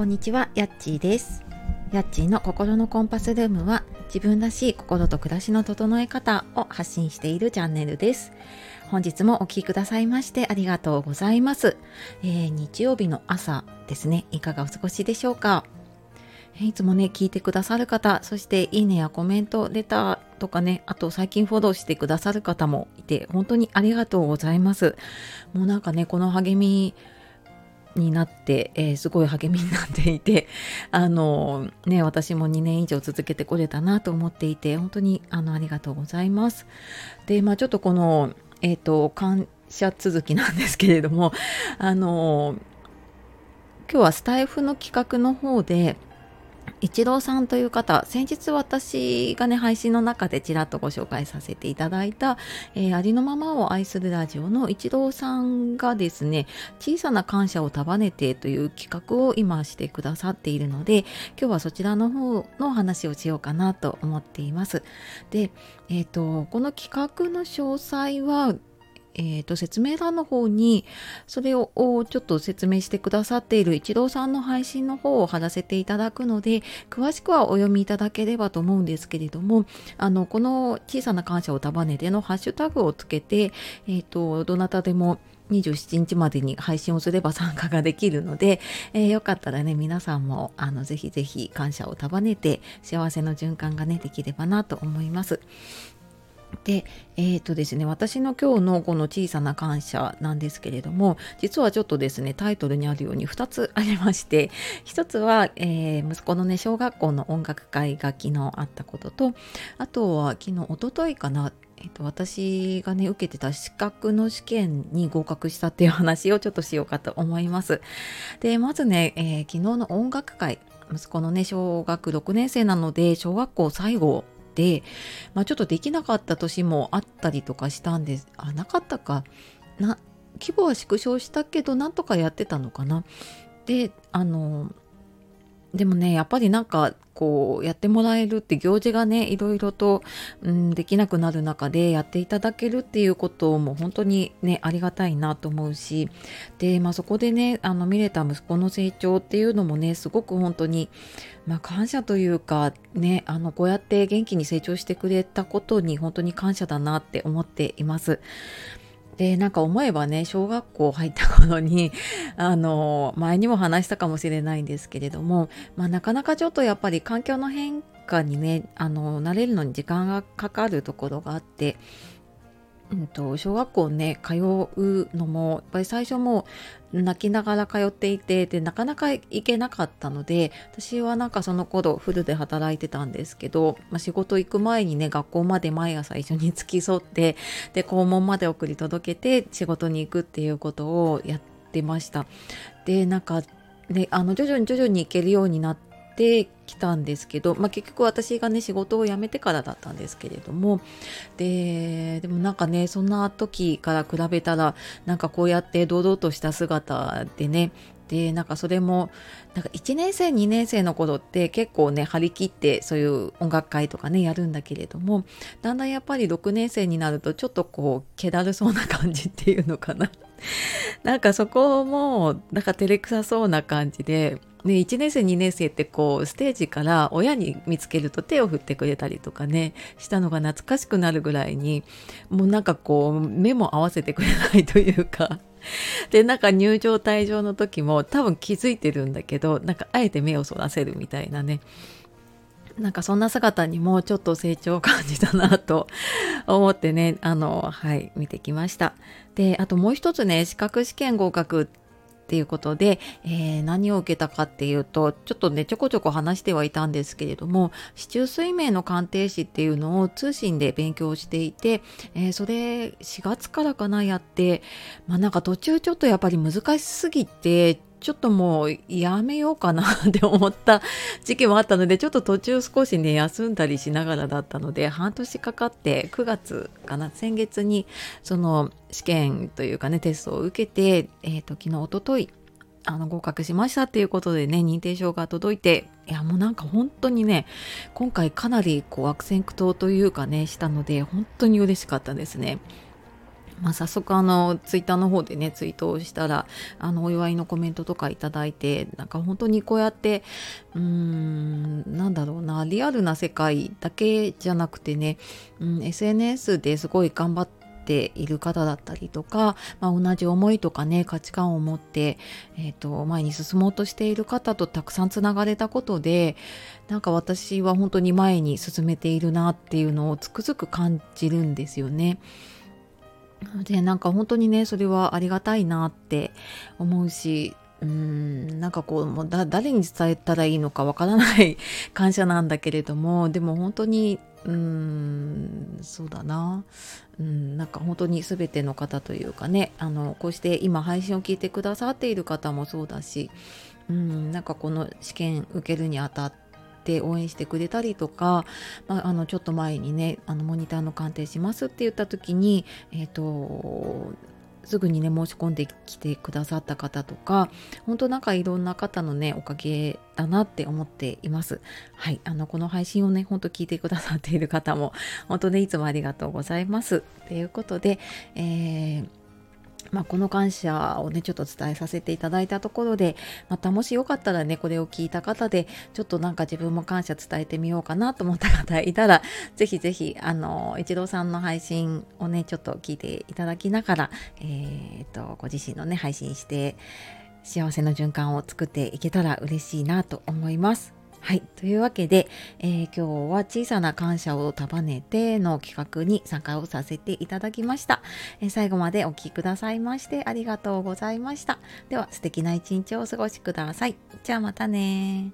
こんにちは、やっちーです。やっちーの心のコンパスルームは自分らしい心と暮らしの整え方を発信しているチャンネルです。本日もお聴きくださいましてありがとうございます。えー日曜日の朝ですね、いかがお過ごしでしょうか？いつもね、聞いてくださる方、そしていいねやコメント、レターとかね、あと最近フォローしてくださる方もいて、本当にありがとうございます。もうなんかね、この励みになって、えーすごい励みになっていて、あのね、私も2年以上続けてこれたなと思っていて、本当にあのありがとうございます。で、まあちょっとこの、えっ、と、感謝続きなんですけれども、あの今日はスタイフの企画の方で、一郎さんという方、先日私がね、配信の中でちらっとご紹介させていただいた、えーありのままを愛するラジオの一郎さんがですね、小さな感謝を束ねてという企画を今してくださっているので、今日はそちらの方の話をしようかなと思っています。で、えっ、と、この企画の詳細は、えー、と説明欄の方にそれをちょっと説明してくださっている一郎さんの配信の方を貼らせていただくので詳しくはお読みいただければと思うんですけれどもあのこの小さな感謝を束ねてのハッシュタグをつけて、えー、とどなたでも27日までに配信をすれば 参加ができるので、えーよかったらね皆さんもあのぜひぜひ感謝を束ねて幸せの循環がねできればなと思います。で、えっ、とですね、私の今日のこの小さな感謝なんですけれども、実はちょっとですね、タイトルにあるように2つありまして、1つは、えー息子のね、小学校の音楽会が昨日あったことと、あとは昨日、一昨日かな、えっと、私がね、受けてた資格の試験に合格したっていう話をちょっとしようかと思います。で、まずね、えー昨日の音楽会、息子のね、小学6年生なので、小学校最後で、まあ、ちょっとできなかった年もあったりとかしたんです。あ、なかったか。な、規模は縮小したけど、なんとかやってたのかな。で、あの、でもね、やっぱりなんか、こう、やってもらえるって行事がね、いろいろと、うん、できなくなる中でやっていただけるっていうことも本当にね、ありがたいなと思うし、で、まあそこでね、あの、見れた息子の成長っていうのもね、すごく本当に、まあ感謝というか、ね、あの、こうやって元気に成長してくれたことに本当に感謝だなって思っています。でなんか思えばね小学校入った頃に あの前にも話したかもしれないんですけれども、まあ、なかなかちょっとやっぱり環境の変化にねあの慣れるのに時間がかかるところがあって、うん、と小学校ね通うのもやっぱり最初も泣きながら通っていてでなかなか行けなかったので私はなんかその頃フルで働いてたんですけど、まあ、仕事行く前にね学校まで毎朝一緒に付き添ってで校門まで送り届けて仕事に行くっていうことをやってました。でなんかねあの徐々に徐々に行けるようになってきたんですけど、まあ、結局私がね仕事を辞めてからだったんですけれどもででもなんかねそんな時から比べたらなんかこうやって堂々とした姿でねでなんかそれもなんか1年生2年生の頃って結構ね張り切ってそういう音楽会とかねやるんだけれどもだんだんやっぱり6年生になるとちょっとこう気だるそうな感じっていうのかな。なんかそこもなんか照れくさそうな感じでね、1年生2年生ってこうステージから親に見つけると手を振ってくれたりとかねしたのが懐かしくなるぐらいにもうなんかこう目も合わせてくれないというか。でなんか入場退場の時も多分気づいてるんだけどなんかあえて目をそらせるみたいなね。なんかそんな姿にもちょっと成長を感じたなと思ってねあのはい見てきました。であともう一つね資格試験合格っていうことで、えー何を受けたかっていうとちょっとねちょこちょこ話してはいたんですけれども市中水明の鑑定士っていうのを通信で勉強していて、えーそれ4月からかなやってまあなんか途中ちょっとやっぱり難しすぎてちょっともうやめようかな って思った時期もあったのでちょっと途中少しね休んだりしながらだったので半年かかって9月かな先月にその試験というかねテストを受けて、えー、と昨日一昨日あの合格しましたっていうことでね認定証が届いていやもうなんか本当にね今回かなりこう悪戦苦闘というかねしたので本当に嬉しかったですね。まあ、早速あのツイッターの方でねツイートをしたらあのお祝いのコメントとかいただいてなんか本当にこうやってうーんなんだろうなリアルな世界だけじゃなくてね、うん、SNS ですごい頑張っている方だったりとか、まあ、同じ思いとかね価値観を持って、えーと、前に進もうとしている方とたくさんつながれたことでなんか私は本当に前に進めているなっていうのをつくづく感じるんですよね。でなんか本当にねそれはありがたいなって思うしうんなんかこうもう誰に伝えたらいいのかわからない感謝なんだけれどもでも本当にうんそうだな。うんなんか本当に全ての方というかねあのこうして今配信を聞いてくださっている方もそうだしうんなんかこの試験受けるにあたってって応援してくれたりとか、まあ、あのちょっと前にねあのモニターの鑑定しますって言った時に、えーと、すぐにね申し込んできてくださった方とか本当なんかいろんな方のねおかげだなって思っています。はい。あのこの配信をねほんと聞いてくださっている方も本当ねいつもありがとうございます。ということで、えーまあ、この感謝をねちょっと伝えさせていただいたところでまたもしよかったらねこれを聞いた方でちょっとなんか自分も感謝伝えてみようかなと思った方いたら ぜひぜひあの一郎さんの配信をねちょっと聞いていただきながら、えー、っとご自身のね配信して幸せの循環を作っていけたら嬉しいなと思います。はい。というわけで、えー、今日は小さな感謝を束ねての企画に参加をさせていただきました。えー、最後までお聴きくださいましてありがとうございました。では素敵な一日をお過ごしください。じゃあまたね